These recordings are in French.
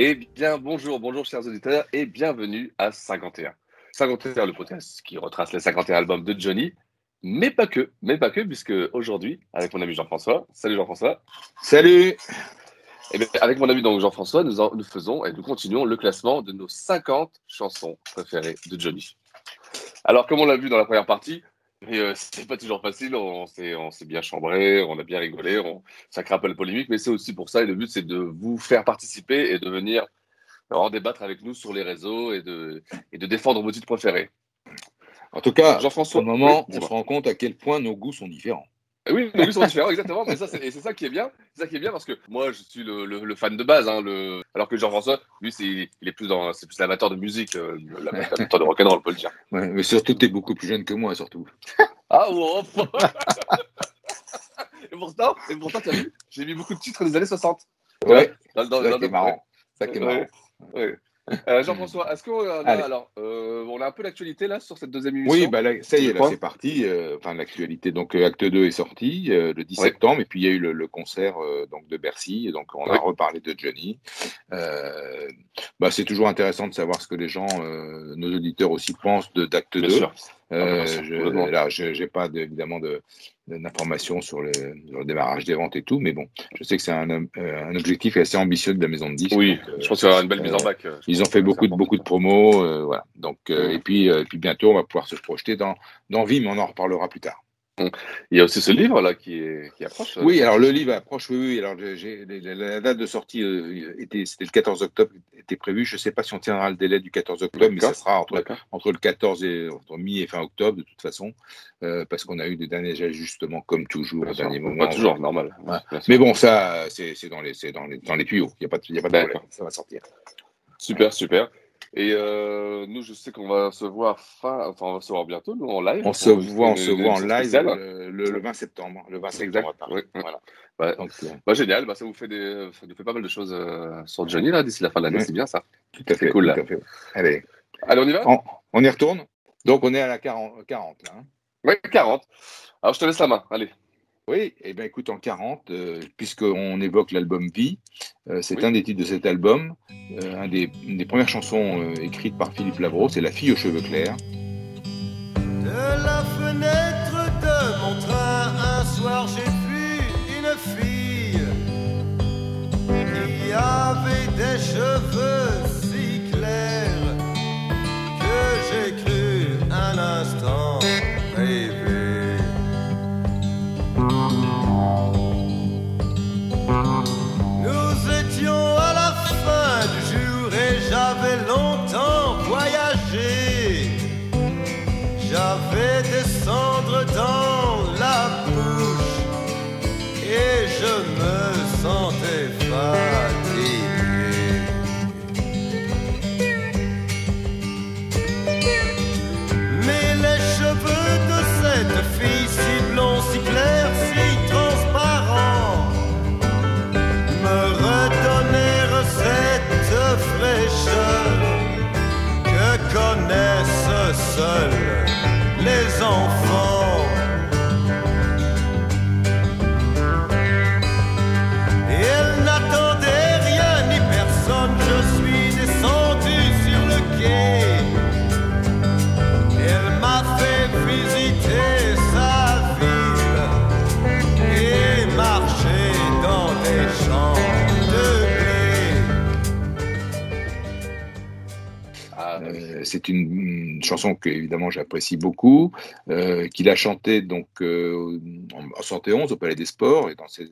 Eh bien, bonjour, bonjour chers auditeurs et bienvenue à 51. 51, le podcast qui retrace les 51 albums de Johnny, mais pas que, mais pas que, puisque aujourd'hui, avec mon ami Jean-François, salut Jean-François, Salut eh bien, avec mon ami donc Jean-François, nous, en- nous faisons et nous continuons le classement de nos 50 chansons préférées de Johnny. Alors, comme on l'a vu dans la première partie, et, euh, c'est pas toujours facile, on s'est on s'est bien chambré, on a bien rigolé, on, ça crée un peu la polémique, mais c'est aussi pour ça, et le but c'est de vous faire participer et de venir en débattre avec nous sur les réseaux et de, et de défendre vos titres préférés. En tout cas, Jean-François, le moment, oui, on se rend compte à quel point nos goûts sont différents. Eh Oui, nos goûts sont différents, exactement. Mais ça, c'est, et c'est ça qui est bien. C'est ça qui est bien parce que moi, je suis le, le- le fan de base, hein, le, alors que Jean-François, lui, c'est, il est plus dans, c'est plus l'amateur de musique, euh, l'amateur de rock'n'roll, on peut le dire. Ouais, mais surtout, tu es beaucoup plus jeune que moi, surtout. Ah, oh, oh. Et pourtant, et pourtant, t'as vu, j'ai mis beaucoup de titres des années 60. Ouais, Dans, dans, ça dans- qui est marrant. Ça qui est marrant. Ouais, ouais. Euh, Jean-François, est-ce qu'on a, Allez. alors, euh, on a un peu d'actualité là sur cette deuxième émission Oui, bah là, ça y est, là, c'est parti. euh, Enfin, l'actualité. Donc, euh, Acte 2 est sorti euh, le 10 Ouais. septembre, et puis il y a eu le, le concert euh, donc de Bercy, et donc on a reparlé de Johnny. Euh, bah, c'est toujours intéressant de savoir ce que les gens, euh, nos auditeurs aussi, pensent de d'Acte 2. Bien sûr. Euh, Ah, bien sûr, je, là, je n'ai pas de- évidemment de- d'informations sur le, sur le démarrage des ventes et tout, mais bon, je sais que c'est un, euh, un objectif assez ambitieux de la maison de disques. Oui, donc, euh, je pense qu'il y aura une belle mise en euh, bac. euh, ils ont fait beaucoup de, beaucoup de promos, euh, voilà. Donc, euh, et, puis, euh, et puis bientôt, on va pouvoir se projeter dans, dans mais on en reparlera plus tard. Il y a aussi ce livre là qui, approche. euh, Oui, alors le livre approche, oui, oui. Alors, la, date de sortie euh, était, c'était le 14 octobre, était prévu. Je ne sais pas si on tiendra le délai du 14 octobre, mais ça sera entre, le 14 et entre mi et fin octobre, de toute façon, euh, parce qu'on a eu des derniers ajustements, comme toujours, au dernier moment. Pas toujours, normal. Ouais. Mais bon, ça, c'est c'est dans les, c'est dans les, dans les tuyaux. Il n'y a pas y a pas de problème. Ça va sortir. Super, super. Et euh, nous, je sais qu'on va se voir fin, enfin, on va se voir bientôt, nous, en live. On se voit, on se voit en live euh, le, le 20 septembre. Le 20 Exact. septembre. Oui. Voilà. Ouais. Donc, euh, Bah, génial, bah, ça vous fait des, ça nous fait pas mal de choses euh, sur Johnny là d'ici la fin de l'année, c'est bien ça. tout à fait. cool, là. tout à fait. Allez, Allez, on y va? On, on y retourne? Donc, on est à la 40, 40 là. hein. Oui, 40. Alors, je te laisse la main, allez. Oui, et bien écoute, en 40, euh, puisqu'on évoque l'album Vie, euh, c'est Oui. un des titres de cet album, euh, un des, une des premières chansons euh, écrites par Philippe Lavreau, c'est La fille aux cheveux clairs. De la fenêtre de mon train, un soir j'ai vu une fille qui avait des cheveux c'est une, chanson que évidemment j'apprécie beaucoup, euh, qu'il a chantée donc euh, en, en 71 au Palais des Sports et dans ses,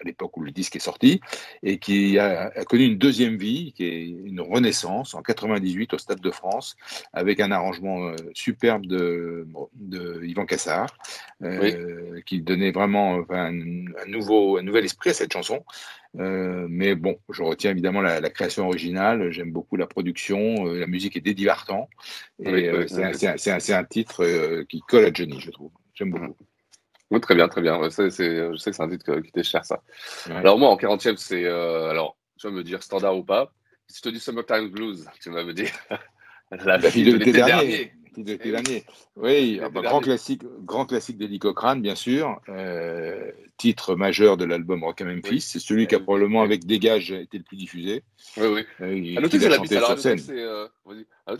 à l'époque où le disque est sorti, et qui a, a, connu une deuxième vie, qui est une renaissance en 98 au Stade de France, avec un arrangement euh, superbe de, de Yvan Cassard, euh, oui. qui donnait vraiment enfin, un, un, nouveau, un nouvel esprit à cette chanson. Euh, mais bon, je retiens évidemment la, la création originale. J'aime beaucoup la production. Euh, la musique est dédivartant. Et oui, oui, c'est un, un, titre qui colle à Johnny, je trouve. J'aime beaucoup. Oui, très bien, très bien. Ouais, je sais que c'est un titre qui t'est cher, ça. Ouais. Alors, moi, en 40e, c'est. Euh, alors, tu vas me dire standard ou pas. Si je te dis Summertime Blues, tu vas me dire. la, fille de l'été dernier. Oui, bah, grand, classique, grand classique d'Eddie Cochrane, bien sûr. Euh, titre majeur de l'album Rock and Memphis. Oui. C'est celui qui a probablement, avec Dégage, été le plus diffusé. Oui, oui. Euh, à noter que c'est la B-side. Euh,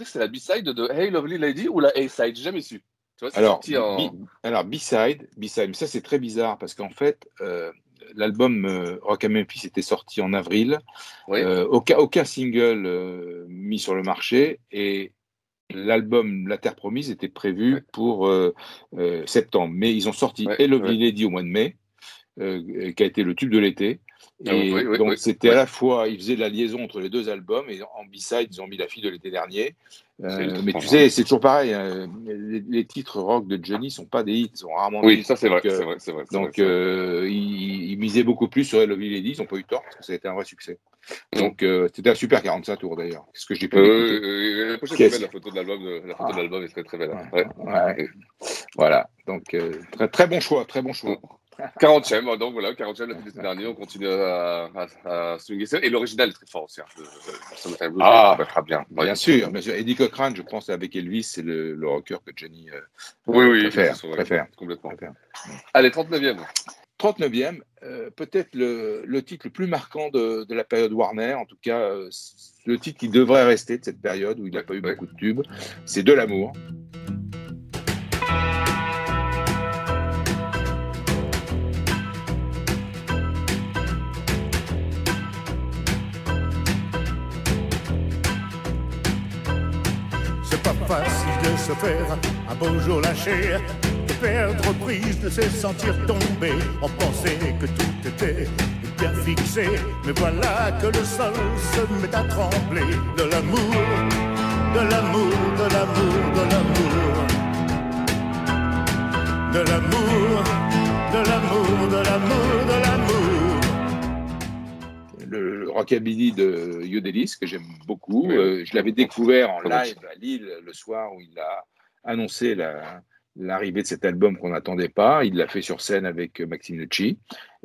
c'est la B-side de Hey Lovely Lady ou la A-side? J'ai jamais su. Vois, alors, en... alors B-side, ça c'est très bizarre parce qu'en fait, euh, l'album euh, Rock and Memphis était sorti en avril, oui. euh, aucun, aucun single euh, mis sur le marché et l'album La Terre Promise était prévu pour septembre, mais ils ont sorti oui, Hello. Lady au mois de mai, qui a été le tube de l'été. Et oui, oui, donc, oui, c'était à la fois, ils faisaient la liaison entre les deux albums, et en B-side, ils ont mis la fille de l'été dernier. Euh, mais tu sais, c'est toujours pareil. Hein, les, les, titres rock de Johnny sont pas des hits, ils sont rarement. Oui, hits, ça c'est vrai, euh, vrai, vrai, Donc, euh, ils, ils, misaient beaucoup plus sur Hello Lady, ils n'ont pas eu tort parce que ça a été un vrai succès. Mm. Donc, euh, c'était un super 45 tours d'ailleurs. Qu'est-ce que j'ai pu euh, La prochaine la photo de l'album, la photo ah. de l'album est très très belle. Ouais, ouais. Voilà. Donc, très très bon choix, très bon choix. 40e, donc voilà, 40e la l'été dernier, on continue à, à, à swinguer ça. Et l'original est très fort aussi. Hein, ah, très bien. Ouais. Bien sûr, bien sûr. Eddie Cochrane, je pense, avec Elvis, c'est le, le, rocker que Johnny euh, oui, oui, préfère. Oui, préfère. Complètement. Préfère. Allez, 39e. 39e, euh, peut-être le, le, titre le plus marquant de, de, la période Warner, en tout cas, euh, le titre qui devrait rester de cette période où il n'a pas eu beaucoup de tubes, c'est De l'amour. Faire un beau jour lâcher, de perdre prise, de se sentir tomber. On pensait que tout était bien fixé, mais voilà que le sol se met à trembler. De l'amour, de l'amour, de l'amour, de l'amour. De l'amour, de l'amour, de l'amour, de l'amour le rockabilly de Yodelis que j'aime beaucoup. Oui, euh, je l'avais découvert en live à Lille le soir où il a annoncé la, l'arrivée de cet album qu'on n'attendait pas. Il l'a fait sur scène avec Maxime Nucci.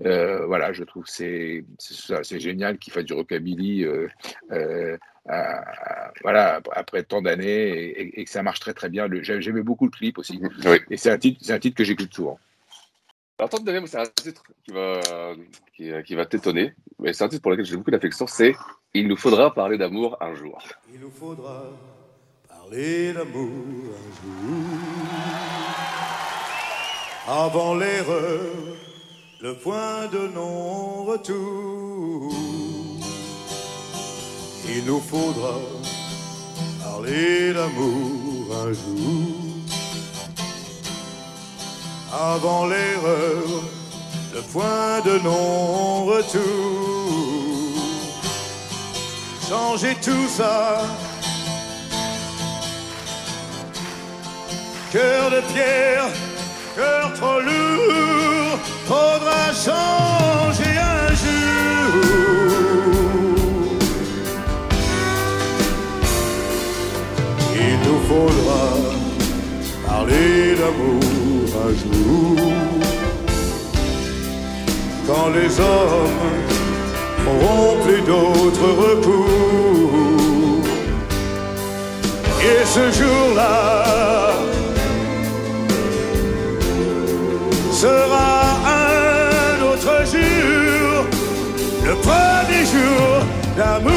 Euh, voilà, je trouve que c'est, c'est, génial qu'il fasse du rockabilly euh, euh, à, voilà, après tant d'années et, et, et, que ça marche très très bien. Le, j'aimais beaucoup le clip aussi. Oui. Et c'est un titre, c'est un titre que j'écoute souvent. Alors, tant de c'est un titre qui va, qui, qui va t'étonner, mais c'est un titre pour lequel j'ai beaucoup d'affection, c'est Il nous faudra parler d'amour un jour. Il nous faudra parler d'amour un jour. Avant l'erreur, le point de non-retour. Il nous faudra parler d'amour un jour avant l'erreur, le point de non-retour. Changer tout ça, cœur de pierre, cœur trop lourd, faudra changer un jour. Il nous faudra parler d'amour quand les hommes n'auront plus d'autre recours. Et ce jour-là sera un autre jour, le premier jour d'amour.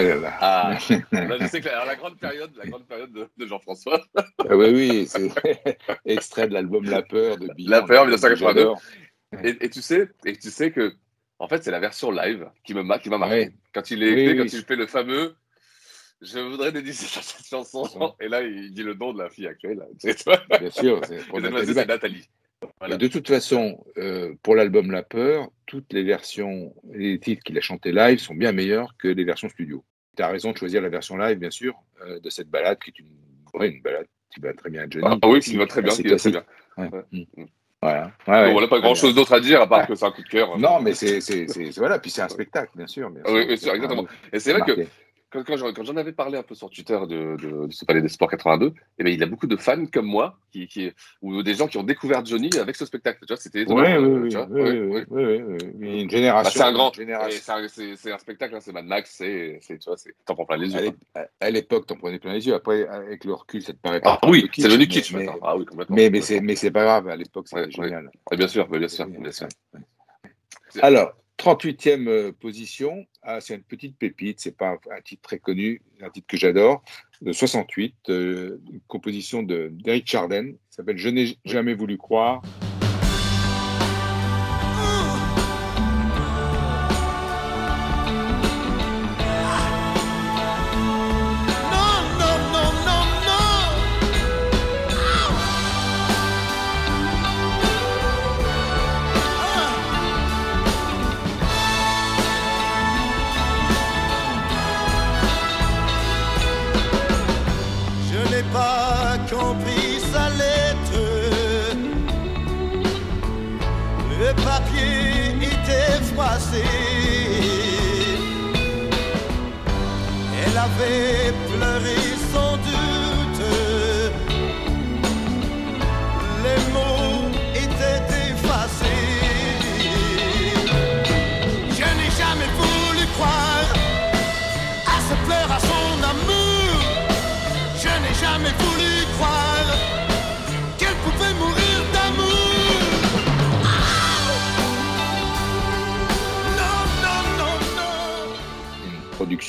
Ah là là. Ah, là, je sais que la, la grande période, la grande période de, de Jean-François. Ah oui, oui, c'est extrait de l'album La Peur de Billon. La Peur, 1982. Et, et, tu sais, et tu sais que, en fait, c'est la version live qui me qui m'a marqué. Quand il est, oui, quand oui. il fait le fameux je voudrais dédier cette chanson. Et là, il dit le nom de la fille actuelle. Bien sûr, c'est Nathalie. Voilà. De toute façon, euh, pour l'album La Peur, toutes les versions, les titres qu'il a chantés live sont bien meilleurs que les versions studio. Tu as raison de choisir la version live, bien sûr, euh, de cette balade qui est une, ouais, une balade qui va très bien à Johnny. Ah oui, qui va très bien, qui va très bien. Ouais. Ouais. Mm. Voilà. Ouais, ouais. voilà, pas grand chose d'autre à dire à part que c'est un coup de cœur. Non, mais c'est, voilà, puis c'est un spectacle, bien sûr. bien Ah Oui, sûr. sûr, exactement. Et c'est vrai que. Quand, quand j'en avais parlé un peu sur Twitter de, de, de ce Palais des Sports 82, eh bien, il y a beaucoup de fans comme moi, qui, qui, ou des gens qui ont découvert Johnny avec ce spectacle. Tu vois, c'était. Oui, oui, oui. Une Bah, génération. c'est un grand. et C'est un, spectacle, hein, c'est Mad Max, c'est, c'est- tu vois, c'est, t'en prends plein les yeux. à- l'époque, t'en prenais plein les yeux. Après, avec le recul, ça te paraît Ah oui, c'est devenu kitsch maintenant. Ah oui, complètement. Mais, mais c'est, mais c'est pas grave. À l'époque, c'était Ouais, ouais. génial. Ah, bien sûr, bien sûr, bien sûr. Alors, 38e euh, position. Ah, c'est une petite pépite. C'est pas un, un titre très connu, un titre que j'adore. De 68, euh, une composition de d'Eric Chardin. Ça s'appelle Je n'ai jamais voulu croire.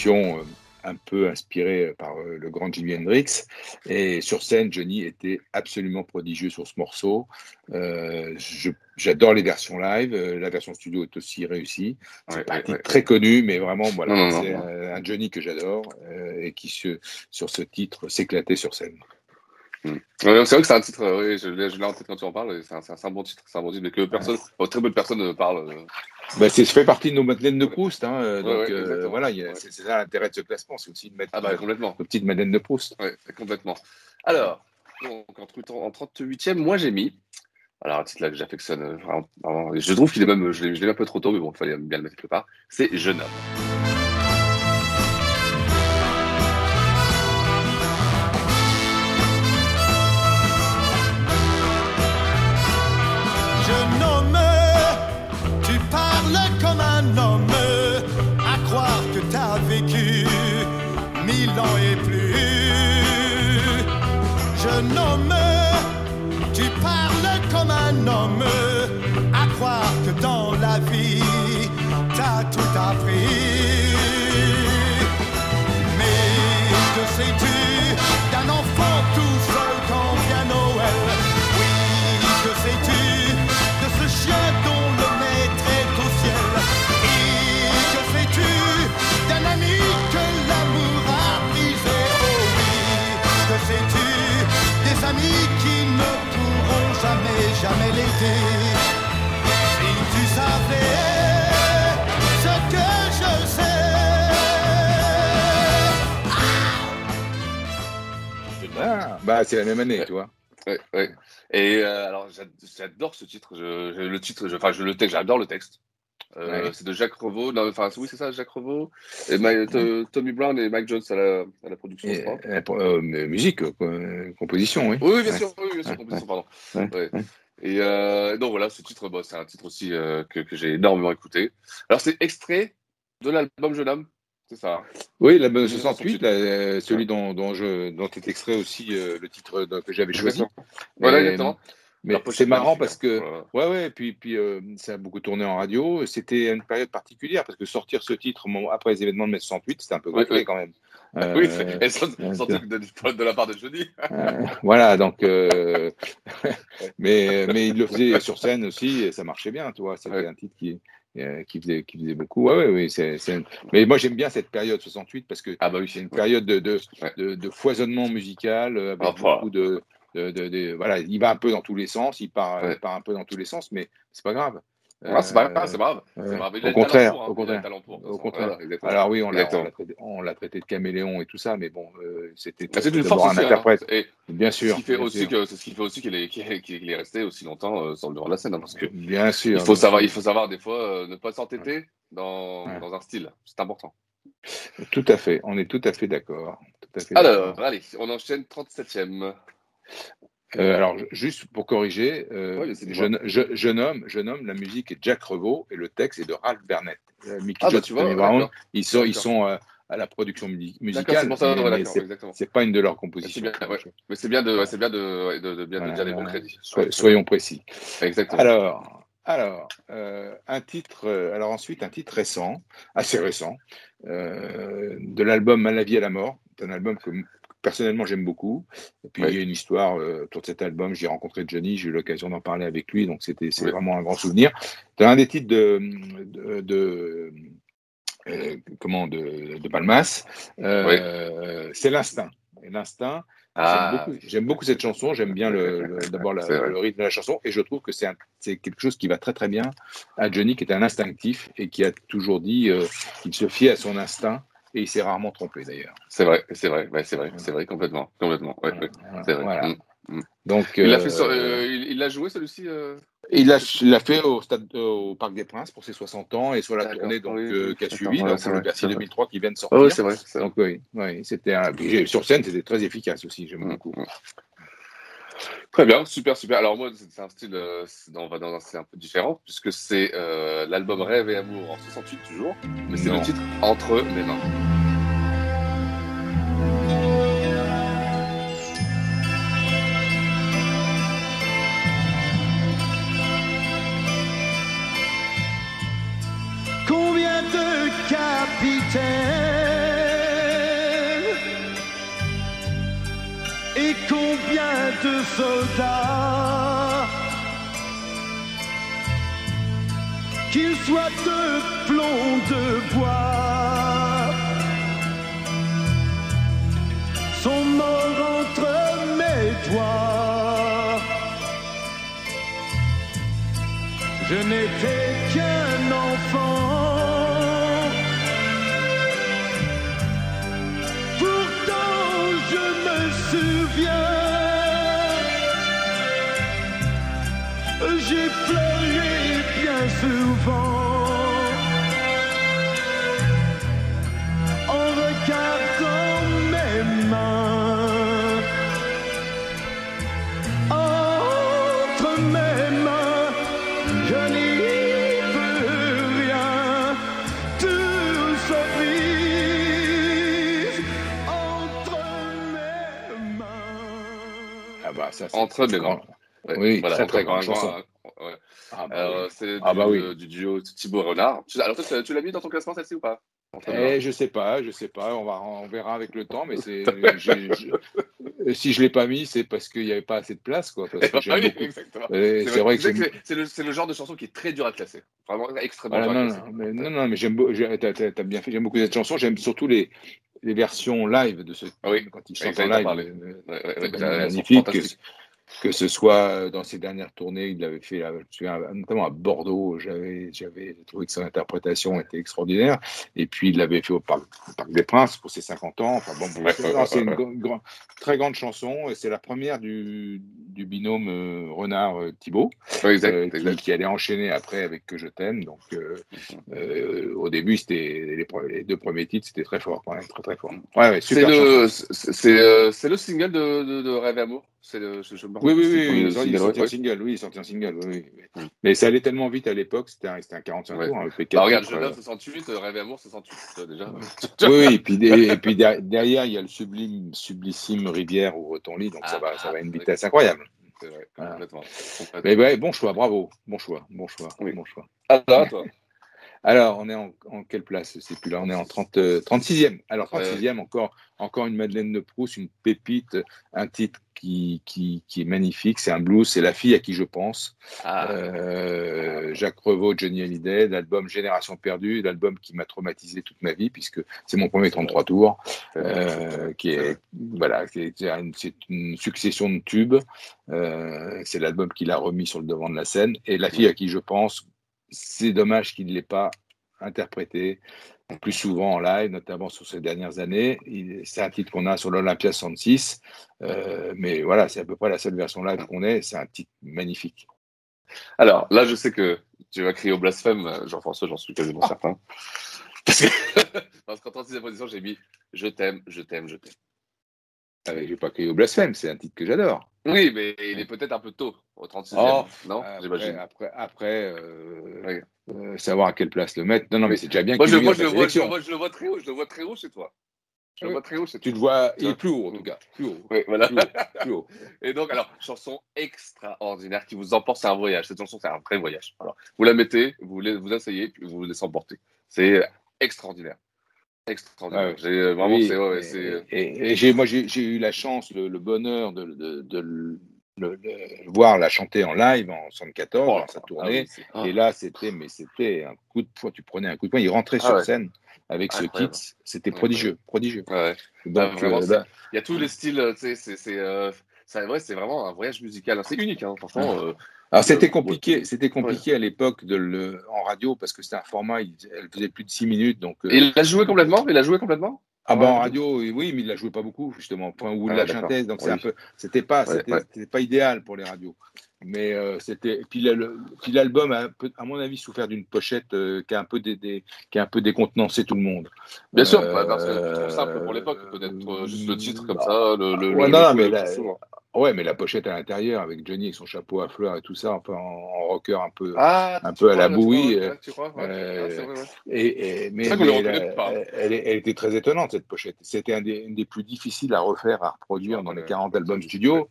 Production euh, un peu inspirée par euh, le grand Jimi Hendrix. Et sur scène, Johnny était absolument prodigieux sur ce morceau. Euh, J'adore les versions live. la version studio est aussi réussie. C'est Ouais, pas un ouais, titre ouais. très connu, mais vraiment, voilà, c'est un, un Johnny que j'adore euh, et qui, se, sur ce titre, s'éclatait sur scène. Mm. Ouais, c'est vrai que c'est un titre, euh, oui, je l'ai je l'ai en tête quand tu en parles, c'est un, un- bon titre, c'est un bon titre, mais que personne, oh, très peu de personnes ne parlent. euh. Bah, c'est- fait partie de nos Madeleines de Proust. Hein, euh, Ouais, donc, euh, voilà, c'est ça l'intérêt de ce classement, c'est aussi de mettre Ah bah euh, complètement. nos petites Madeleines de Proust. Complètement. Alors, donc, en, en 38e, moi j'ai mis, alors un titre là que j'affectionne euh, vraiment, vraiment, je trouve qu'il est même, je l'ai un peu trop tôt, mais bon, il fallait bien le mettre quelque part, c'est Jeune homme. Comme un Ah, c'est la même année, tu vois. Ouais, ouais. Et euh, alors j'ad- j'adore ce titre, je, je- le titre, je- enfin je le texte, j'adore le texte. Euh, Ouais. C'est de Jacques Revaux, enfin oui c'est ça, Jacques Revaux, et to- Tommy Brown et Mike Jones à la, à la production, je Et, crois. euh, pour- musique, composition, oui. Oui, bien sûr, oui, bien sûr, composition, pardon. Et donc voilà, ce titre, c'est un titre aussi que, que j'ai énormément écouté. Alors c'est extrait de l'album Jeune homme, c'est ça. hein Oui, 1968. 68, là, euh, celui dont, dont, je, dont est extrait aussi euh, le titre dont- que j'avais choisi. Voilà, Mais- exactement. Mais La pochette c'est marrant parce hein. que, Voilà. ouais, ouais, puis, puis euh, ça a beaucoup tourné en radio. C'était une période particulière parce que sortir ce titre après les événements de mai 68, c'était un peu Oui, gonflé oui. quand même. oui, Euh, sans- euh, sans doute de, de la part de Johnny. euh, voilà, donc, euh, mais, mais il le faisait sur scène aussi et ça marchait bien, tu vois. C'était Ouais. un titre qui, euh, qui faisait, qui faisait beaucoup. Ouais, ouais, ouais, c'est, c'est- Mais moi, j'aime bien cette période 68 parce que Ah bah oui. c'est une période de, de, de, de foisonnement musical euh, avec voilà. beaucoup de, de, de- de- Voilà, il va un peu dans tous les sens, il part, il part un peu dans tous les sens, mais c'est pas grave. Ah, c'est pas Euh, grave, c'est grave. ouais. C'est grave. A Au contraire, pour, hein. au contraire. pour, Au contraire. Voilà. Alors oui, on l'a, traité, de caméléon et tout ça, mais bon, euh, c'était, Ah, une force un hein. interprète. Et Bien sûr. Ce c'est ce qui fait aussi qu'il est, qu'il est, resté aussi longtemps euh, sur le devant de la scène, hein, parce que Bien sûr. il faut savoir, il faut savoir des fois euh, ne pas s'entêter dans, dans un style, c'est important. Tout à fait, on est tout à fait d'accord. Tout à fait d'accord. Alors, allez, on enchaîne 37e. Euh, alors, ju- juste pour corriger, euh, Ouais, c'est je, bon. je, je nomme, je nomme la musique est Jack Revaux et le texte est de Ralph Bernett. Euh, Mickey Ah, bah, Jones tu et vois, Brown, ils sont, ils D'accord. sont euh, à la production musicale, c'est c'est- c'est pas une de leurs C'est compositions. bien, ouais. Mais c'est bien de, c'est bien de, ouais, de, de bien de Voilà, dire les bons crédits. Soy- soyons précis. Exactement. Alors, alors euh, un titre, euh, alors ensuite un titre récent, assez récent, euh, de l'album À la vie à la mort. C'est un album que personnellement j'aime beaucoup. Et puis il y a une histoire euh, autour de cet album. J'ai rencontré Johnny, j'ai eu l'occasion d'en parler avec lui, donc c'était c'est vraiment un grand souvenir. C'est un des titres de, de, de- euh, comment de, de Palmas. Euh, C'est l'instinct. Et l'instinct. Ah. J'aime beaucoup, cette chanson. J'aime bien le, le- d'abord le rythme de la chanson et je trouve que c'est quelque chose qui va très très bien à Johnny, qui est un instinctif et qui a toujours dit qu'il se fiait à son instinct et il s'est rarement trompé d'ailleurs. C'est vrai, c'est vrai, ouais, c'est vrai, c'est vrai, complètement, complètement. Ouais, ouais, c'est vrai. Voilà. Mm, mm. Donc, il l'a euh, euh, il l'a joué celui-ci. euh? Il l'a fait au, stade, au Parc des Princes pour ses 60 ans et sur la tournée donc, oui, qui a suivi, donc c'est le Bercy c'est vrai. 2003 qui vient de sortir. Ouais, ouais, c'est vrai. Donc oui, oui c'était un... sur scène c'était très efficace aussi, j'aime beaucoup. Très bien, super, super. Alors moi, c'est un style, euh, on va dans un style un peu différent, puisque c'est euh, l'album Rêve et Amour en 68 toujours, mais c'est le titre Entre mes mains. De soldats qu'ils soient de plomb de bois sont morts entre mes doigts. Je n'étais qu'un enfant. J'ai pleuré bien souvent. En regardant mes mains. Entre mes mains. Je n'y peux rien, tout se entre mes mains. Ah bah ça Entre mes grand. Oui, voilà, très très grand, grande chanson. grand, ouais. Ah bah Alors, oui. c'est Ah du, bah oui. euh, du duo Thibaut Renard. Alors toi, tu- l'as mis dans ton classement celle-ci ou pas? Eh, je sais pas, je sais pas, on, va, on verra avec le temps, mais c'est, si je l'ai pas mis, c'est parce qu'il n'y avait pas assez de place, quoi. Parce que Ah j'aime oui, beaucoup. exactement. Euh, C'est vrai que c'est- le, c'est le genre de chanson qui est très dur à classer. Vraiment extrêmement dur à non, classer. non, mais, non, non, mais j'aime t'as, bien fait, j'aime beaucoup cette chanson, j'aime surtout les, les versions live de ce Oui, quand il oui, chante ça, en live. euh, Ouais, magnifique. Que, ce soit dans ses dernières tournées, il l'avait fait, je me souviens, notamment à Bordeaux, j'avais, j'avais trouvé que son interprétation était extraordinaire. Et puis il l'avait fait au Parc, au Parc des Princes pour ses 50 ans. Enfin bon, c'est, une ouais. gr- gr- très grande chanson et c'est la première du, du binôme euh, Renard-Thibault, Ouais, exact, qui, allait enchaîner après avec Que je t'aime. Donc euh, euh, au début, c'était les, deux premiers titres, c'était très fort quand même, très très fort. Ouais, ouais, C'est le, euh, le single de, de, de Rêve Amour? C'est le, je me Oui, oui, oui, il single, sorti en single, oui, il sorti en single, oui, oui. Mm. Mais ça allait tellement vite à l'époque, c'était un, un 45 Ouais. tours, un EP4 Bah, regarde, Genève euh. 68, euh, Rêve et Amour 68, tu vois, déjà. Oui, et puis, et puis der- derrière, il y a le sublime, sublissime Rivière ou ton lit, donc ça va, ça va à une vitesse incroyable. C'est vrai, Voilà. complètement. complètement. Mais ouais, bon choix, bravo, bon choix, bon choix, Oui. bon choix. Alors, toi? Alors, on est en, en quelle place C'est plus là. On est en 30, euh, 36e. Alors, 36e, encore, encore une Madeleine de Proust, une pépite, un titre qui, qui, qui est magnifique. C'est un blues. C'est La fille à qui je pense. Euh, Jacques Revaux, Johnny Hallyday, l'album Génération perdue, l'album qui m'a traumatisé toute ma vie, puisque c'est mon premier 33 tours, euh, qui est, voilà, qui est une, c'est une succession de tubes. Euh, c'est l'album qu'il a remis sur le devant de la scène. Et La fille à qui je pense, c'est dommage qu'il ne l'ait pas interprété plus souvent en live, notamment sur ces dernières années. C'est un titre qu'on a sur l'Olympia 66, euh, mais voilà, c'est à peu près la seule version live qu'on ait. C'est un titre magnifique. Alors, là, je sais que tu vas crier au blasphème, Jean-François, j'en suis quasiment certain. Parce que- parce qu'en 36e position, j'ai mis Je t'aime, je t'aime, je t'aime. Ah, mais j'ai pas crié au blasphème, c'est un titre que j'adore. Oui, mais il est peut-être un peu tôt, au 36e. Oh, non après, J'imagine. après, après euh, euh, savoir à quelle place le mettre. Non, non, mais c'est déjà bien Moi, je, moi, je, le vois, je, le sélection. vois, je le vois très haut, je le vois très haut chez toi. Je le vois très haut chez toi. Tu le vois, il est plus haut en tout cas. Plus haut. Oui, voilà. Plus haut, plus haut. Et donc, alors, chanson extraordinaire qui vous emporte, c'est un voyage. Cette chanson, c'est un vrai voyage. Alors, vous la mettez, vous la- vous asseyez, puis vous vous laissez emporter. C'est extraordinaire. Extraordinaire. Ah ouais. Euh, vraiment, Oui, c'est. ouais, ouais, et- c'est- Et, et j'ai, moi, j'ai, j'ai eu la chance, le, le bonheur de, de, de le, le- le voir la chanter en live en 74, Oh, dans sa ah tournée. oui, c'est-. Et là, c'était, mais c'était un coup de poing. Tu prenais un coup de poing. Il rentrait Ah sur ouais. scène avec ce titre. C'était prodigieux, prodigieux. Donc, Ah, vraiment, euh, c'est- il y a tous les styles, euh, sais, c'est, c'est, euh, c'est, ouais, c'est vraiment un voyage musical. C'est unique, hein, franchement. euh, Alors c'était compliqué, c'était compliqué à l'époque de le en radio parce que c'était un format, il, elle faisait plus de 6 minutes donc. euh, Et il a joué complètement? Il a joué complètement? Ah bah en Ouais. radio, oui, mais il la jouait pas beaucoup justement, enfin, où il Ah, la chantait, donc c'est Oui. un peu, c'était pas, Ouais, c'était ouais. pas idéal pour les radios. Mais euh, c'était, puis l'album a, à mon avis, souffert d'une pochette euh, qui a un peu dé- qui a un peu décontenancé tout le monde. Bien sûr, Euh, bah, parce que c'est trop simple pour l'époque, peut-être euh, juste le titre comme bah, ça, le, le, ouais, le- non, mais là, souvent. Ouais, mais la pochette à l'intérieur avec Johnny avec son chapeau à fleurs et tout ça, enfin en, en rocker un peu, Ah, un peu à la bouillie. et, mais, mais la- pas. Elle, elle était très étonnante cette pochette. C'était un une des plus difficiles à refaire, à reproduire dans les 40 albums studio.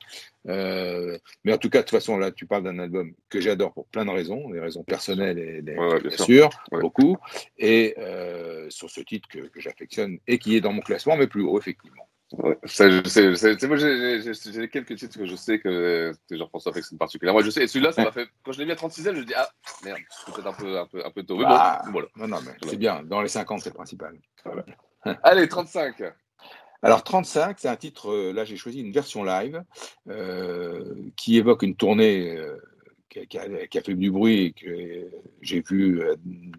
Euh, mais en tout cas, de toute façon, là, tu parles d'un album que j'adore pour plein de raisons, des raisons personnelles et des, Ouais, ouais, bien bien sûr. sûr, Ouais. beaucoup. Et euh, sur ce titre que, que j'affectionne et qui est dans mon classement, mais plus haut, effectivement. Ouais, ça, je sais, je sais. Tu sais, moi, j'ai- quelques titres que je sais que, que Jean-François affectionne particulièrement. Moi, je sais, et celui-là, ça m'a fait. Quand je l'ai mis à 36e, je me dis, ah, merde, c'est peut-être un peu, un, peu, un peu tôt. Mais Ah, bon, voilà. Non, non, mais c'est bien. Dans les 50, c'est le principal. Allez, 35. Alors 35, c'est un titre, euh, là j'ai choisi une version live euh, qui évoque une tournée euh, qui, a, qui a- qui a fait du bruit et que j'ai vu à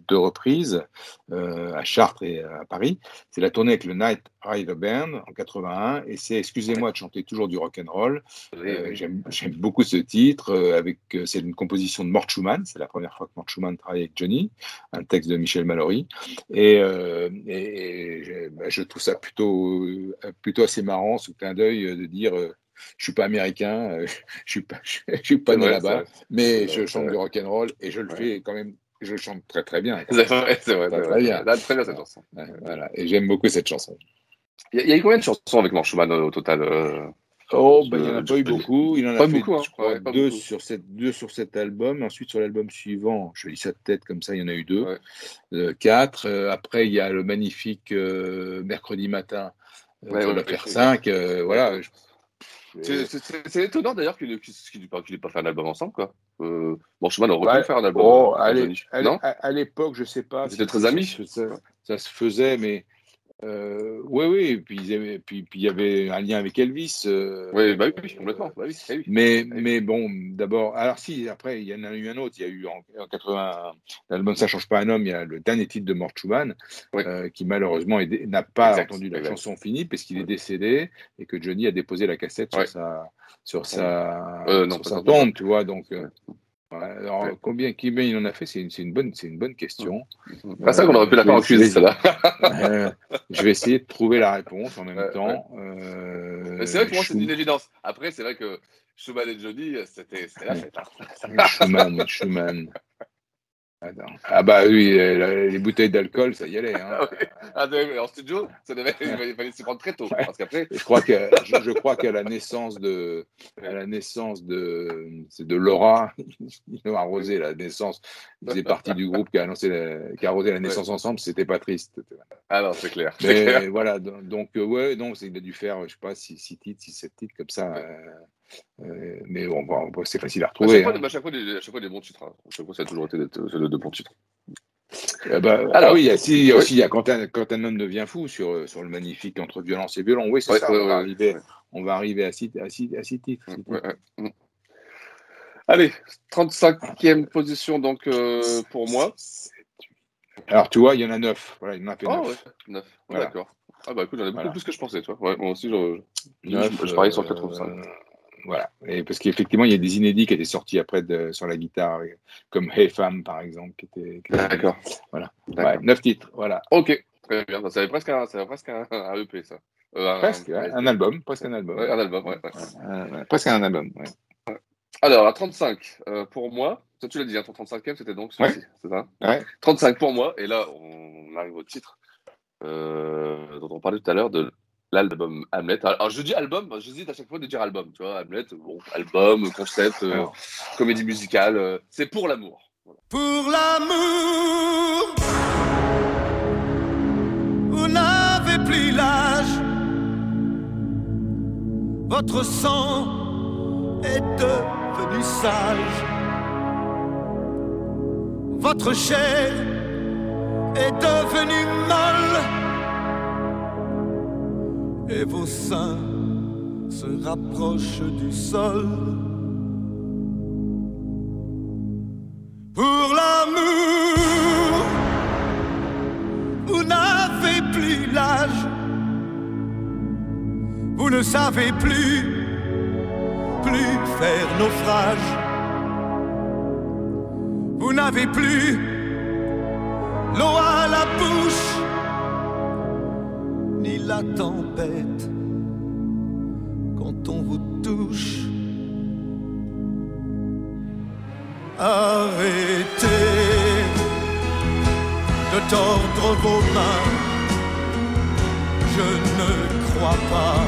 deux reprises euh, à Chartres et à Paris. C'est la tournée avec le Night Rider Band en 81 et c'est Excusez-moi de chanter toujours du rock and roll. Euh, J'aime beaucoup ce titre. euh, avec euh, c'est une composition de Mort Schumann. C'est la première fois que Mort Schumann travaille avec Johnny. Un texte de Michel Mallory. Et, euh, et- et je, bah, je trouve ça plutôt euh, plutôt assez marrant ce clin d'œil euh, de dire. Je suis pas américain, euh, je suis pas, je, je suis pas né là-bas, mais je chante du rock and roll et je le fais quand même, je chante très très bien. C'est vrai, c'est vrai. Très, bien. Là, très bien cette chanson. Ouais, voilà, et j'aime beaucoup cette chanson. Il y, a- il y a eu combien de chansons avec Mark Schumann euh, au total euh, Oh, bah, il n'y en a pas eu beaucoup. Il en a Pas fait, beaucoup, hein. je crois, Ouais, deux, beaucoup. sur cette, deux sur cet album. Ensuite, sur l'album suivant, je dis ça de tête comme ça, il y en a eu deux. Ouais. Euh, quatre. Euh, après, il y a le magnifique euh, Mercredi matin. Ouais, doit ouais, faire cinq. voilà. Je- C'est- étonnant d'ailleurs qu'il n'ait qu'il ait pas, fait un album ensemble, quoi. Euh, bon, Schumann aurait pu faire un album. Oh, euh, à l'époque, je sais pas. Si- très amis. Ça se faisait, mais euh, oui, oui. et Puis il y avait un lien avec Elvis. euh, Oui, bah oui, complètement. Bah oui, bah oui. Mais, mais bon, d'abord, alors si, après, il y en a eu un autre. Il y a eu en, en 80, l'album Ça change pas un homme, il y a le dernier titre de Mort Schumann, Oui. euh, qui malheureusement n'a pas Exact, entendu la exact. chanson finie parce qu'il est décédé et que Johnny a déposé la cassette sur sa, sur sa, Euh, sur sa tombe, tu vois. Donc, alors, combien, combien il en a fait C'est une, c'est une, bonne, c'est une bonne question. Ah, ça qu'on aurait pu la faire celle-là. Euh, je vais essayer de trouver la réponse en même Ouais, temps. Euh, c'est vrai que moi, c'est une évidence. Après, c'est vrai que Schumann et Johnny, c'était la fête. hein. Schumann, Schumann. Attends. Ah bah oui, euh, les bouteilles d'alcool, ça y allait. Hein. Ah, en studio, ça devait, il fallait- s'y prendre très tôt. Parce qu'après, Je crois que je, je crois qu'à la naissance de à la naissance de c'est de Laura, ils ont arrosé la naissance. Ils faisaient partie du groupe qui a annoncé la- qui a arrosé la naissance ensemble. C'était pas triste. Ah non, c'est clair. Mais clair. voilà, donc, donc, euh, ouais, c'est- il a dû faire, je sais pas, 6 titres, 6 7 titres comme ça. euh, euh, mais bon, bon, bon, c'est facile à À chaque, retrouver. fois, hein. à, chaque fois, des, à chaque fois des bons titres. hein. À chaque fois, ça a toujours été de, de- de bons titres. Euh, bah, Alors, ah oui, il y a, si, oui. aussi il y a quand un, quand un homme devient fou sur, euh, sur le magnifique entre violence et violon. Oui, c'est Ouais, ça. ouais, on, va ouais, arriver, ouais. on va arriver à 6 à six, à six titres. Allez, 35e position donc euh, pour moi. Alors, tu vois, il y en a 9. Voilà, il y en a fait Oh 9. ouais, 9. Voilà. D'accord. Ah bah écoute, j'en ai beaucoup Voilà. plus que je pensais, toi. Ouais, moi aussi, je, je, Neuf, je, je parie sur euh, 85. Voilà. Et parce qu'effectivement, il y a des inédits qui étaient sortis après de- sur la guitare, comme Hey Femme, par exemple, qui était. D'accord. Voilà. Ouais, 9 titres. Voilà. Ok, très bien. Ça avait presque un, ça avait presque un, un EP, ça. Euh, un- Presque, ouais, un album. Presque un album. Ouais, un album, ouais. Euh, presque un album. ouais. Alors, à 35, euh, pour moi, toi tu l'as dit, hein, ton 35e, c'était donc celui-ci, c'est ça? Ouais. 35 pour moi, et là, on arrive au titre dont on parlait tout à l'heure de l'album Hamlet. Alors, je dis album, j'hésite à chaque fois de dire album, tu vois, Hamlet, bon, album, concept, euh, comédie musicale, euh, c'est pour l'amour. Pour l'amour, vous n'avez plus l'âge. Votre sang est devenu sage. Votre chair est devenue molle. Et vos seins se rapprochent du sol. Pour l'amour, vous n'avez plus l'âge. Vous ne savez plus, plus faire naufrage. Vous n'avez plus l'eau à la bouche, la tempête quand on vous touche. Arrêtez de tordre vos mains. Je ne crois pas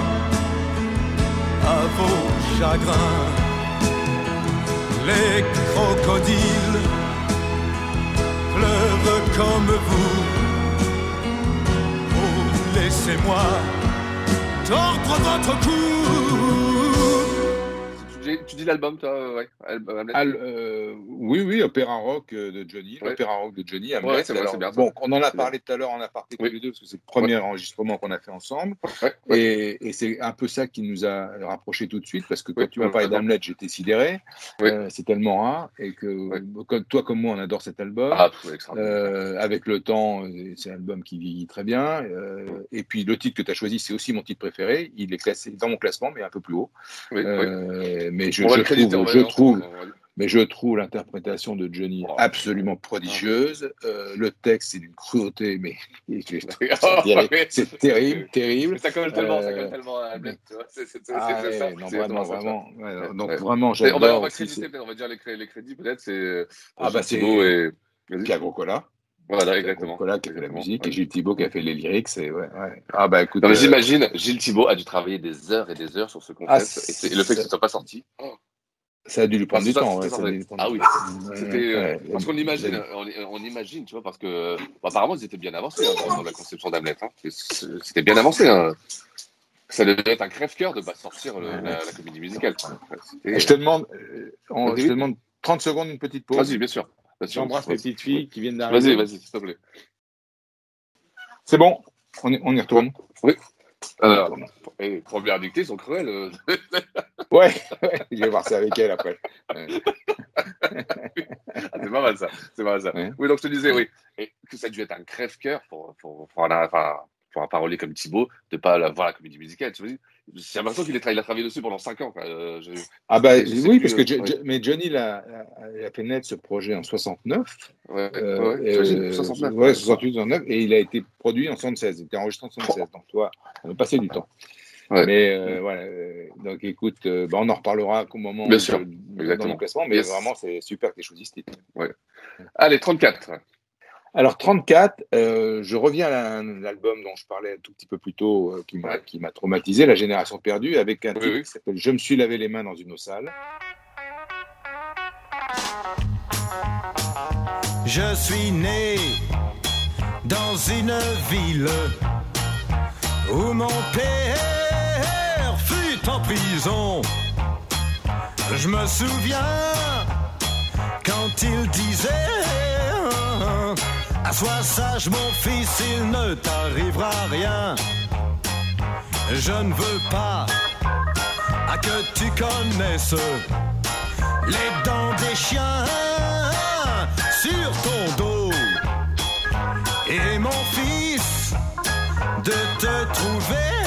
à vos chagrins. Les crocodiles pleurent comme vous. Laissez-moi tordre votre cou. Tu dis, tu dis l'album, toi, ouais, album, Hamlet Al- euh, oui, oui, opéra rock euh, de Johnny, Ouais. l'opéra rock de Johnny. Ouais, c'est vrai, Alors, c'est bien. Bon, on en a parlé tout à l'heure en aparté tous les deux, parce que c'est le premier enregistrement qu'on a fait ensemble. Et, et c'est un peu ça qui nous a rapprochés tout de suite, parce que quand tu m'as parlé d'Hamlet, j'étais sidéré. Euh, c'est tellement rare, et que comme, toi comme moi, on adore cet album. Ah. Euh, avec le temps, euh, c'est un album qui vieillit très bien. euh, et puis le titre que tu as choisi, c'est aussi mon titre préféré. Il est classé dans mon classement, mais un peu plus haut. Euh, Mais je, je trouve, je mais je trouve l'interprétation de Johnny Oh. absolument prodigieuse. Euh, le texte, c'est d'une cruauté, mais c'est terrible, oui. c'est terrible, terrible. Ça colle tellement, ça Euh, colle tellement à Ah ça. c'est vraiment, ça, vraiment, ouais, Ouais, donc ouais. vraiment, Et on va, on j'adore va créditer, on va dire les, cré- les crédits, peut-être, c'est euh, Ah bah c'est Thibault et... Pierre Grocola. Voilà, exactement. Grocola qui a fait la musique ouais. et Gilles Thibault qui a fait les lyrics. Et ouais, ouais. Ah bah écoute. Euh, j'imagine, Gilles Thibault a dû travailler des heures et des heures sur ce concept, Ah, et, le fait que ce ne soit pas sorti. oh, ça a dû lui prendre du temps. Ah oui, c'était. euh. Parce qu'on imagine, on, imagine, tu vois, parce que. bon, apparemment, ils étaient bien avancés hein, dans, la conception d'Hamlet. Hein. C'était bien avancé. Hein. Ça devait être un crève-cœur de pas sortir le- la, comédie musicale. je te demande, euh, on- Vas-y, je te demande 30 secondes, une petite pause. Vas-y, bien sûr. J'embrasse mes Vas-y. petites filles qui viennent Vas-y, d'arriver. vas-y, s'il te plaît. C'est bon, on y, on y retourne? Oui. Alors, et première dictée, sont cruels. euh. Ouais, ouais, je vais voir ça avec elle après. Ouais. Ah, c'est pas mal ça. C'est pas mal ça. Ouais. Oui, donc je te disais, oui, et que ça a dû être un crève-cœur pour, pour, pour, enfin, pour un parolier comme Thibaut de ne pas la- voir la comédie musicale. J'ai l'impression qu'il a, tra- il a travaillé dessus pendant 5 ans. quoi. Euh, je- Ah bah je oui, plus, parce que euh, ouais. Mais Johnny l'a, a, a fait naître ce projet en 69. Ouais, euh, ouais, euh, 69. ouais, 68, 69, et il a été produit en 76. Il était enregistré en 76. Donc toi, on a passé du temps. Ouais. Mais euh, voilà, euh, donc écoute, euh, bah, on en reparlera au moment Bien sûr, dans le classement, mais Yes. vraiment c'est super que tu aies choisi ce titre. Ouais. Allez, 34. Alors 34, euh, je reviens à un album dont je parlais un tout petit peu plus tôt, euh, qui m'a qui m'a traumatisé, La Génération perdue, avec un titre qui s'appelle Je me suis lavé les mains dans une eau sale. Je suis né dans une ville où mon père fut en prison. Je me souviens quand il disait Sois sage mon fils, il ne t'arrivera rien. Je ne veux pas à que tu connaisses les dents des chiens sur ton dos. Et mon fils, de te trouver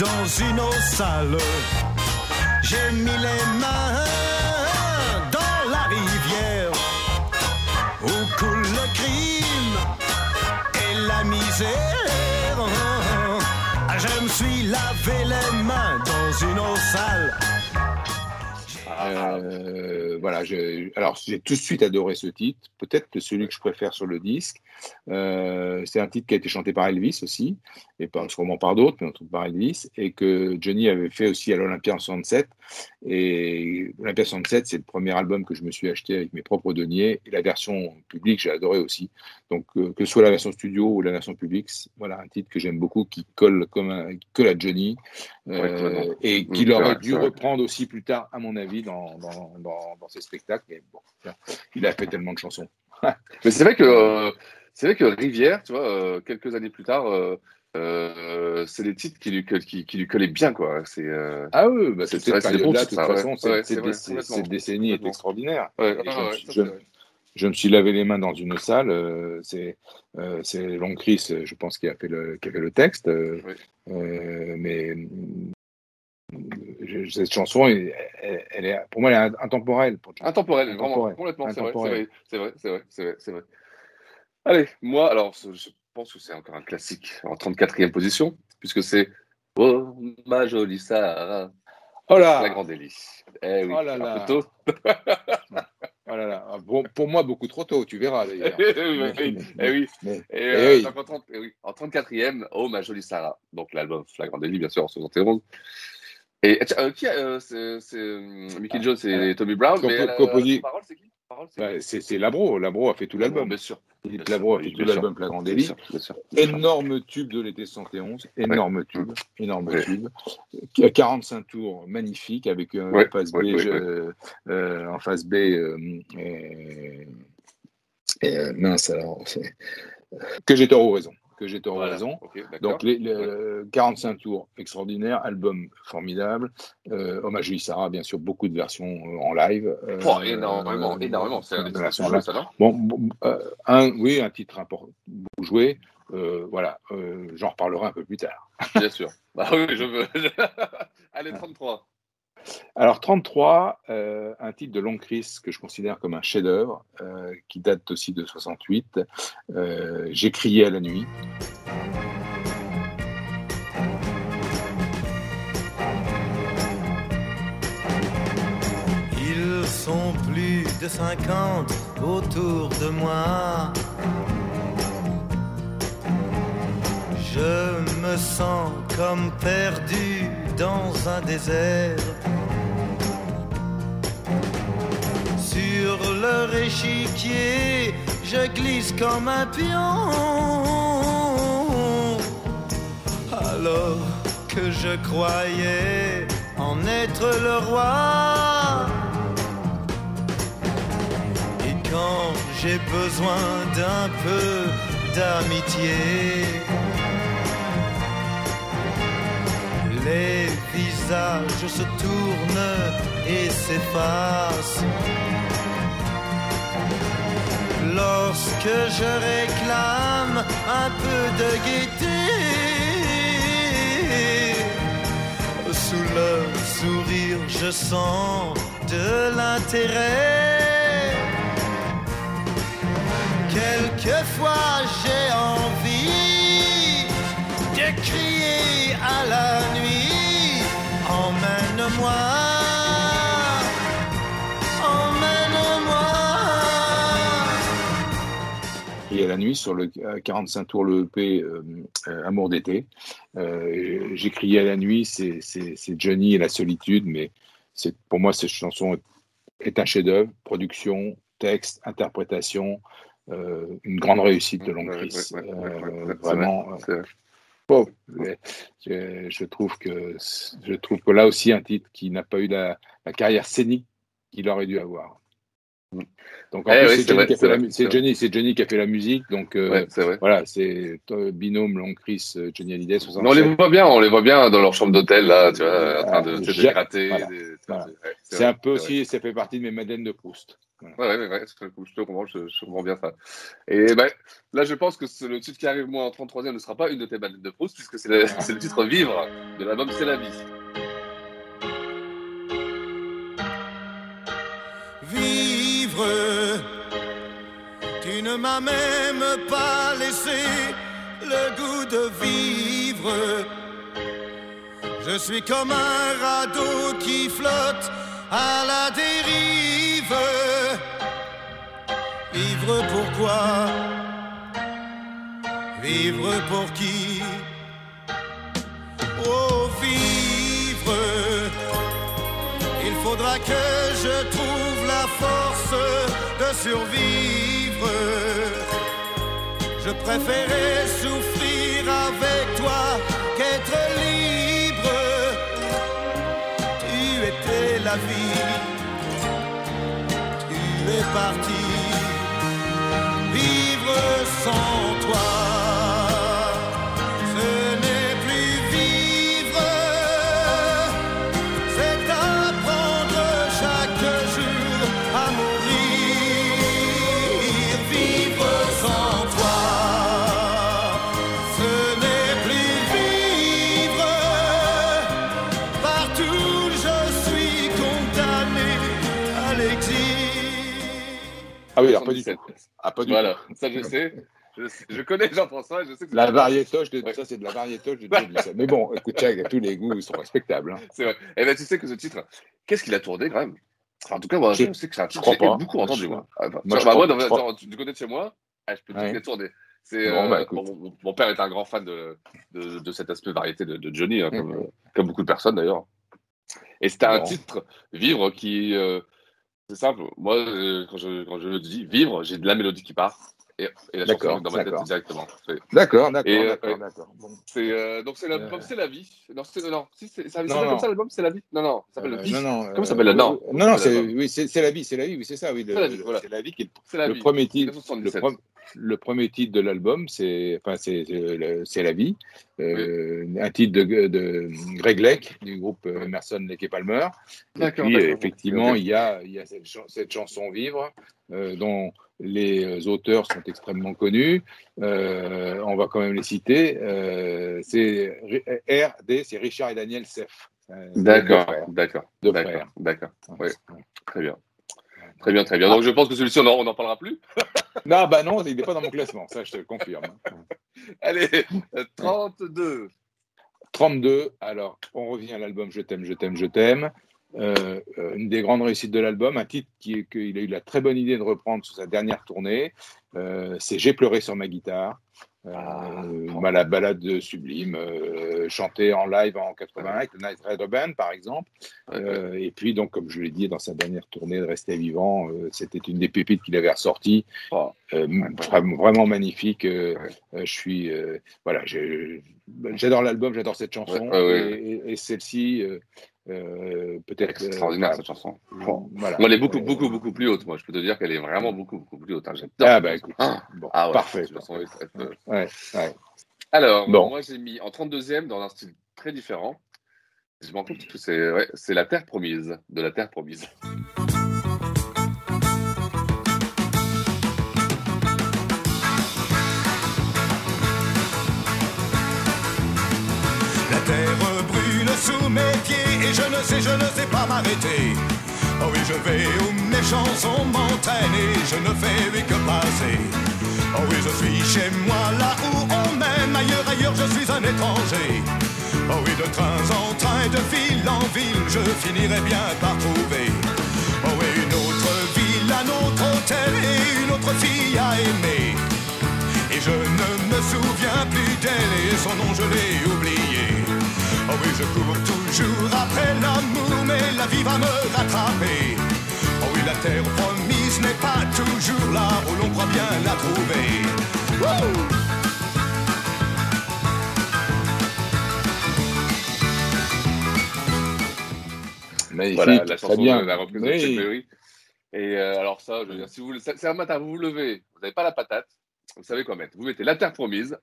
dans une eau sale. J'ai mis les mains dans la rivière où coule le crime et la misère. Ah, Je me suis lavé les mains dans une eau sale. Euh, voilà, je- alors j'ai tout de suite adoré ce titre, peut-être que celui que je préfère sur le disque. Euh, c'est un titre qui a été chanté par Elvis aussi, et pas sûrement par d'autres, mais en tout cas par Elvis, et que Johnny avait fait aussi à l'Olympia en 67. Et l'Olympia 67, c'est le premier album que je me suis acheté avec mes propres deniers, et la version publique, j'ai adoré aussi. Donc euh, que ce soit la version studio ou la version publique, voilà un titre que j'aime beaucoup, qui colle comme un, qui colle à Johnny, Ouais, et Mm, qu'il c'est aurait dû reprendre aussi plus tard, à mon avis, dans, dans, dans, dans ses spectacles. Mais bon, il a fait tellement de chansons. Mais c'est vrai que euh, c'est vrai que Rivière, tu vois, euh, quelques années plus tard, euh, c'est des titres qui lui, qui, qui lui collaient bien, quoi. C'est euh, Ah oui, bah, c'est c'est période-là, de toute ça, façon, ouais. cette- Ouais, décennie est extraordinaire. Ouais, je, me- je je suis lavé les mains dans une salle. euh, c'est c'est Long Chris, je pense, qui a fait le, qui a fait le texte. mais cette chanson, elle, est, pour moi, elle est intemporelle. pour Johnny. Intemporel, vraiment, Intemporelle. complètement, c'est vrai, c'est Intemporelle. vrai, c'est vrai, c'est vrai. Allez, moi, alors, je pense que c'est encore un classique en 34e position, puisque c'est Oh, ma jolie Sarah. Oh là La grande délice. Eh oui, Oh là un là. peu tôt. Oh là là. Ah, Bon, pour moi, beaucoup trop tôt, tu verras d'ailleurs. Oui, Mais- oui. mais- Et, oui. donc, en, 30 eh oui, en 34e, Oh ma jolie Sarah. Donc l'album Flagrant délit, bien sûr, en 71. Et tiens, euh, qui euh, c'est c'est, euh, Mickey Jones et Tommy Brown, Compo- mais la, la parole, c'est qui? La c'est Bah, Labro. Labro a fait tout l'album. Bien sûr. Philippe Labro a fait tout l'album. Flagrant Bien délit. Énorme tube de l'été 71, énorme tube, énorme Ouais. tube. Qui a 45 tours, magnifique, avec un Ouais, face B, ouais, ouais, euh, euh, en face B, euh, et, et, euh, mince alors, que j'ai tort ou raison, que j'ai tort Voilà, raison. Donc les, les, euh, 45 tours, extraordinaire, album formidable, euh, hommage à Sarah, bien sûr, beaucoup de versions euh, en live. euh, énormément, énormément. C'est un ça, non Bon, bon, un, oui, un titre important, beaucoup joué. voilà, j'en reparlerai un peu plus tard. Bien sûr. Bah oui, je veux. Allez, 33. Alors 33, euh, un titre de Long Chris que je considère comme un chef-d'œuvre, euh, qui date aussi de 68. Euh, J'ai crié à la nuit. Ils sont plus de 50 autour de moi. Je me sens comme perdu dans un désert. Échiquier, je glisse comme un pion. Alors que je croyais en être le roi. Et quand j'ai besoin d'un peu d'amitié, les visages se tournent et s'effacent. Lorsque je réclame un peu de gaieté, sous leur sourire, je sens de l'intérêt. Quelquefois j'ai envie de crié à la nuit, emmène-moi, à la nuit, sur le euh, 45 tours, le EP euh, euh, Amour d'été, euh, j'ai crié à la nuit, c'est Johnny et la solitude, mais pour moi, cette chanson est, est un chef-d'œuvre, production, texte, interprétation, euh, une grande réussite de Long Chris. ouais, ouais, ouais, Euh, vraiment. vrai, mais je, je trouve que je trouve que là aussi un titre qui n'a pas eu la, la carrière scénique qu'il aurait dû avoir. Donc en Eh plus, oui, c'est Johnny, vrai, qui a c'est fait vrai, c'est. Johnny, c'est Johnny qui a fait la musique, donc euh, Ouais, c'est voilà, c'est euh, binôme Long Chris, euh, Johnny Hallyday, 67. Mais on les voit bien, on les voit bien dans leur chambre d'hôtel, là, tu vois, en train de, Ah, j'ai- gratter. voilà, voilà. ouais, C'est un peu aussi, ça fait partie de mes Madeleines de Proust. Voilà. Ouais, ouais, ouais, je, te comprends, je, je comprends bien ça. Et ben, là, je pense que le titre qui arrive, moi, en 33e, ne sera pas une de tes balades de Proust, puisque c'est le, c'est le titre Vivre de l'album C'est la vie. Tu ne m'as même pas laissé le goût de vivre. Je suis comme un radeau qui flotte à la dérive. Vivre pourquoi Vivre pour qui? Oh, vivre il faudra que survivre. Je préférais souffrir avec toi qu'être libre. Tu étais la vie, tu es parti. Vivre sans pas du tout. 77. Ah, pas du Voilà, tout. ça je sais. Je, connais Jean-François, je sais que La variétoche, de, Ouais. ça c'est de la variétoche de. Mais bon, écoute, Chag, tous les goûts sont respectables. hein. C'est vrai. Et ben tu sais que ce titre, qu'est-ce qu'il a tourné quand même Enfin, En tout cas, moi, je, sais que c'est un titre crois que j'ai pas. beaucoup entendu, moi. Ah, moi, je crois- dans- dans- du côté de chez moi, ah, je peux Ouais. euh, bah, écoute. bon, mon, mon père est un grand fan de, de, de cet aspect variété de, de Johnny, hein, comme, euh, comme beaucoup de personnes d'ailleurs. Et c'était un titre, Vivre, qui. euh, c'est simple. Moi, euh, quand, je, quand je dis Vivre, j'ai de la mélodie qui part. Et, et la chanson dans ma tête d'accord. directement. D'accord, d'accord, euh, d'accord. Bon. c'est euh, donc c'est l'album Euh. C'est la vie. Non, c'est non, si c'est ça Non, s'appelle non. comme ça l'album C'est la vie. Non non, ça s'appelle Euh, Vie. non, non, Comment euh, ça s'appelle Non. Non, non, c'est oui, c'est la vie, c'est la vie, oui, c'est ça, oui. C'est la vie, le- voilà. C'est la vie qui est le- la premier titre. Le, 1977. pre- le premier titre de l'album, c'est enfin c'est la vie, Euh, un titre de, de Greg Lake du groupe euh, Emerson Lake et Palmer. Et puis effectivement, il y a il y a cette, chan- cette chanson Vivre euh, dont les euh, auteurs sont extrêmement connus. Euh, on va quand même les citer. Euh, c'est R.D. C'est Richard et Daniel Seff. Euh, D'accord, d'accord, d'accord, d'accord. Ouais. Très bien. Très bien, très bien. Donc je pense que celui-ci, on n'en parlera plus. Non, bah non, il n'est pas dans mon classement, ça je te le confirme. Allez, euh, 32. 32, alors on revient à l'album Je t'aime, je t'aime, je t'aime. Euh, euh, une des grandes réussites de l'album, un titre qui- qu'il a eu la très bonne idée de reprendre sur sa dernière tournée, c'est J'ai pleuré sur ma guitare. Euh, bah, la balade sublime, euh, chantée en live en 81 avec le Night Rider Band par exemple. Euh, et puis donc comme je l'ai dit dans sa dernière tournée de Rester vivant, euh, c'était une des pépites qu'il avait ressorties, Oh. Euh, vraiment, magnifique. euh, euh, je suis euh, voilà, j'ai- j'adore l'album, j'adore cette chanson Ouais, et, celle-ci euh, euh, peut-être Extraordinaire euh, cette chanson. bon, voilà. Moi, elle est beaucoup, Euh, beaucoup, beaucoup plus haute. Moi, je peux te dire qu'elle est vraiment beaucoup, beaucoup plus haute. hein. Ah bah. Écoute, Ah, bon, ah ouais, parfait. Ouais, ouais. Alors, Bon. moi, j'ai mis en 32e dans un style très différent. Je m'en compte que c'est ouais, c'est La Terre Promise, de La Terre Promise. La terre brûle sous mes pieds et je ne sais, je ne sais pas m'arrêter. Oh oui, je vais où mes chansons m'entraînent et je ne fais que passer. Oh oui, je suis chez moi là où on m'aime. Ailleurs, ailleurs, je suis un éternel l'étranger. Oh oui, de train en train, de ville en ville, je finirai bien par trouver. Oh oui, une autre ville, un autre hôtel et une autre fille à aimer. Et je ne me souviens plus d'elle et son nom je l'ai oublié. Oh oui, je cours toujours après l'amour, mais la vie va me rattraper. Oh oui, la terre promise n'est pas toujours là où l'on croit bien la trouver. Magnifique, Voilà, la chanson bien. de la reprise de Oui. Chuck Berry. Et euh, alors ça, je veux dire, si vous, c'est un matin, vous vous levez, vous n'avez pas la patate, vous savez quoi mettre. Vous mettez la terre promise,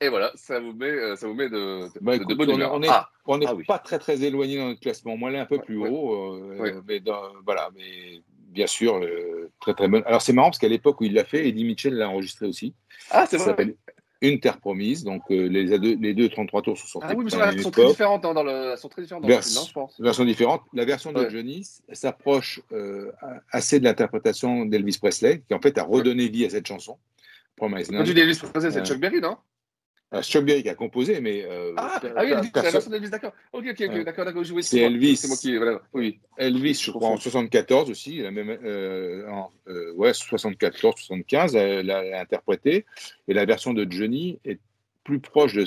et voilà, ça vous met, euh, ça vous met de, de, Bah, de- écoute, de bonne on humeur. Ah, n'est ah oui. pas très très éloigné dans notre classement. Moi, elle est un peu plus ouais. haut, euh, mais dans- voilà, mais bien sûr, euh, très très bonne. Alors c'est marrant parce qu'à l'époque où il l'a fait, Eddie Mitchell l'a enregistré aussi. Ah, c'est Ça vrai. s'appelle Une terre promise. Donc euh, les, deux, les deux 33 tours sont sortis. Ah oui, mais à elles la sont très différentes hein, dans le, elles sont très différentes dans le non, je pense. version différente. La version de. Johnny s'approche euh, assez de l'interprétation d'Elvis Presley, qui en fait a redonné vie à cette chanson. Promise Quand tu dis Elvis Presley, c'est Chuck Berry, non? Chuck Berry qui a composé, mais euh, ah, ah oui, Elvis, c'est la version d'Elvis, d'accord. Ok, ok, ok, Ouais. d'accord, d'accord. C'est Elvis. C'est moi qui, voilà, oui. Elvis, je crois, en 74 aussi, la même, euh, en, euh, ouais, 74, 75, elle l'a l'a interprété. Et la version de Johnny est plus proche de,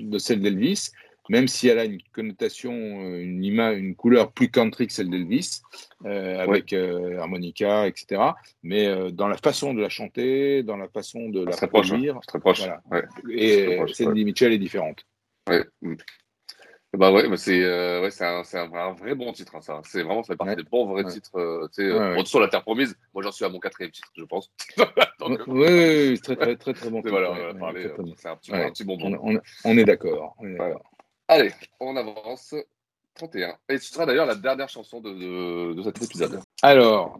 de celle d'Elvis, même si elle a une connotation, euh, une image, une couleur plus country que celle d'Elvis, euh, avec euh, harmonica, etc. Mais euh, dans la façon de la chanter, dans la façon de la proche, produire, hein, c'est très proche. voilà. Ouais. Et proche, celle ouais. de Mitchell est différente. Ouais. mm. Bah ouais, c'est un, c'est un, vrai- un vrai bon titre, hein, ça. C'est vraiment, ça fait partie des bons vrais titres. tu sais, sur la Terre Promise, moi j'en suis à mon quatrième titre, je pense. Oui, très, très, très, très bon. voilà, c'est un petit, un petit bonbon. On, on- on est d'accord. on est Voilà. d'accord. Allez, on avance. 31. Et ce sera d'ailleurs la dernière chanson de, de, de cet épisode. Alors,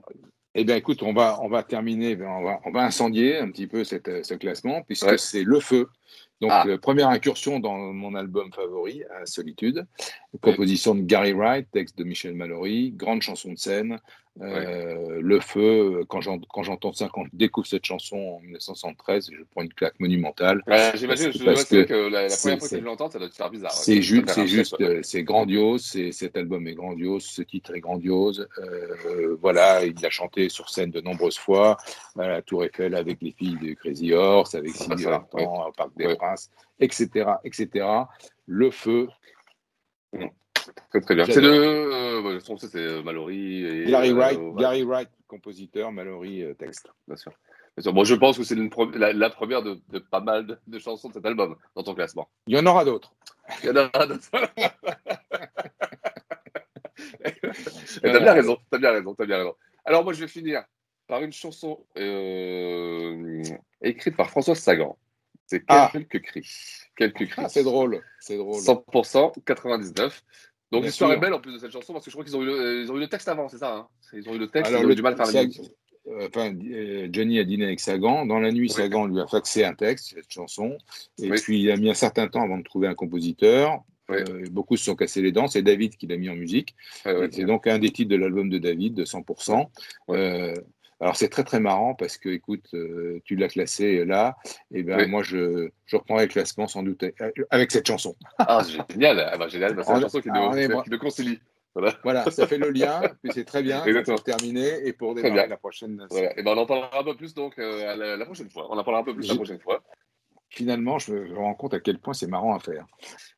eh bien, écoute, on va, on va terminer, ben, on va, on va incendier un petit peu cette, euh, ce classement, puisque Ouais. c'est Le Feu. Donc, Ah. euh, première incursion dans mon album favori, à Solitude. Composition de Gary Wright, texte de Michel Mallory, grande chanson de scène. Euh, Le Feu, quand j'en- quand j'entends ça, quand je découvre cette chanson en 1973, je prends une claque monumentale. Ouais, J'imagine, que que la, première fois que je l'entends, ça doit te faire bizarre. C'est Ça juste, c'est euh, grandiose. C'est cet album est grandiose, ce titre est grandiose. Euh, voilà, il l'a chanté sur scène de nombreuses fois à la Tour Eiffel avec les filles de Crazy Horse, avec ça, Harton, au Parc des. Princes, etc., etc. Le feu. Très très bien. C'est de. Euh, c'est Mallory et. Gary euh, Wright, ouais, Gary Wright, compositeur, Mallory, euh, texte. Bien sûr. Bien sûr. Bon, je pense que c'est la, la première de, de pas mal de, de chansons de cet album dans ton classement. Il y en aura d'autres. Il y en a d'autres. T'as bien raison, t'as bien raison, t'as bien raison. Alors moi je vais finir par une chanson euh, écrite par François Sagan. C'est Ah. quelques cris. Quelques cris. Ah, c'est drôle, c'est drôle. 100%, 99. Donc l'histoire est belle en plus de cette chanson parce que je crois qu'ils ont eu le, ils ont eu le texte avant, c'est ça hein Ils ont eu le texte, Alors, ils ont le- eu du mal à faire la musique. euh, enfin, euh, Johnny a dîné avec Sagan. Dans la nuit, Sagan lui a faxé un texte, cette chanson. Et Oui. puis, il a mis un certain temps avant de trouver un compositeur. Oui. Euh, beaucoup se sont cassés les dents. C'est David qui l'a mis en musique. Ouais, c'est donc un des titres de l'album de David, de 100%. Euh, alors, c'est très, très marrant parce que, écoute, euh, tu l'as classé là. Et ben Oui. moi, je, je reprendrai le classement sans doute avec cette chanson. Ah, génial, ah, bah, génial. Bah, c'est la On- chanson qui nous concilie. Voilà. Voilà, ça fait le lien. Puis c'est très bien pour terminer et pour démarrer la prochaine. Voilà. Et ben on en parlera un peu plus donc euh, la, la prochaine fois. On en parlera un peu plus la prochaine fois. Finalement, je me rends compte à quel point c'est marrant à faire.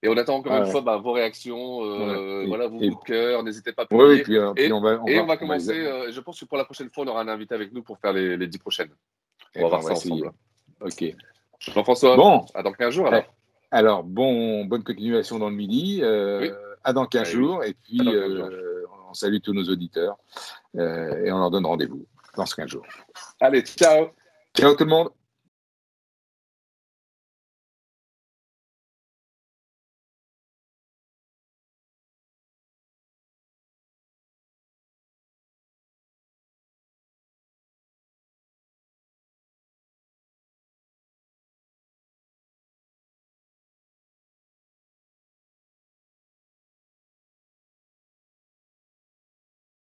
Et on attend encore une ouais. fois bah, vos réactions, euh, Voilà. Vos coups de cœur. N'hésitez pas à publier. et puis, euh, et, puis on va, on et va, on va commencer. euh, je pense que pour la prochaine fois, on aura un invité avec nous pour faire les, les 10 prochaines. Eh On va ben, voir ça ensemble. Ok. Jean-François, Bon. à dans 15 jours alors. Alors, bon, bonne continuation dans le midi. euh, Oui. À dans 15 Ah oui. jours. Et puis, À dans 15 on salue tous nos auditeurs. et on leur donne rendez-vous dans ce 15 jours. Allez, ciao Ciao tout le monde.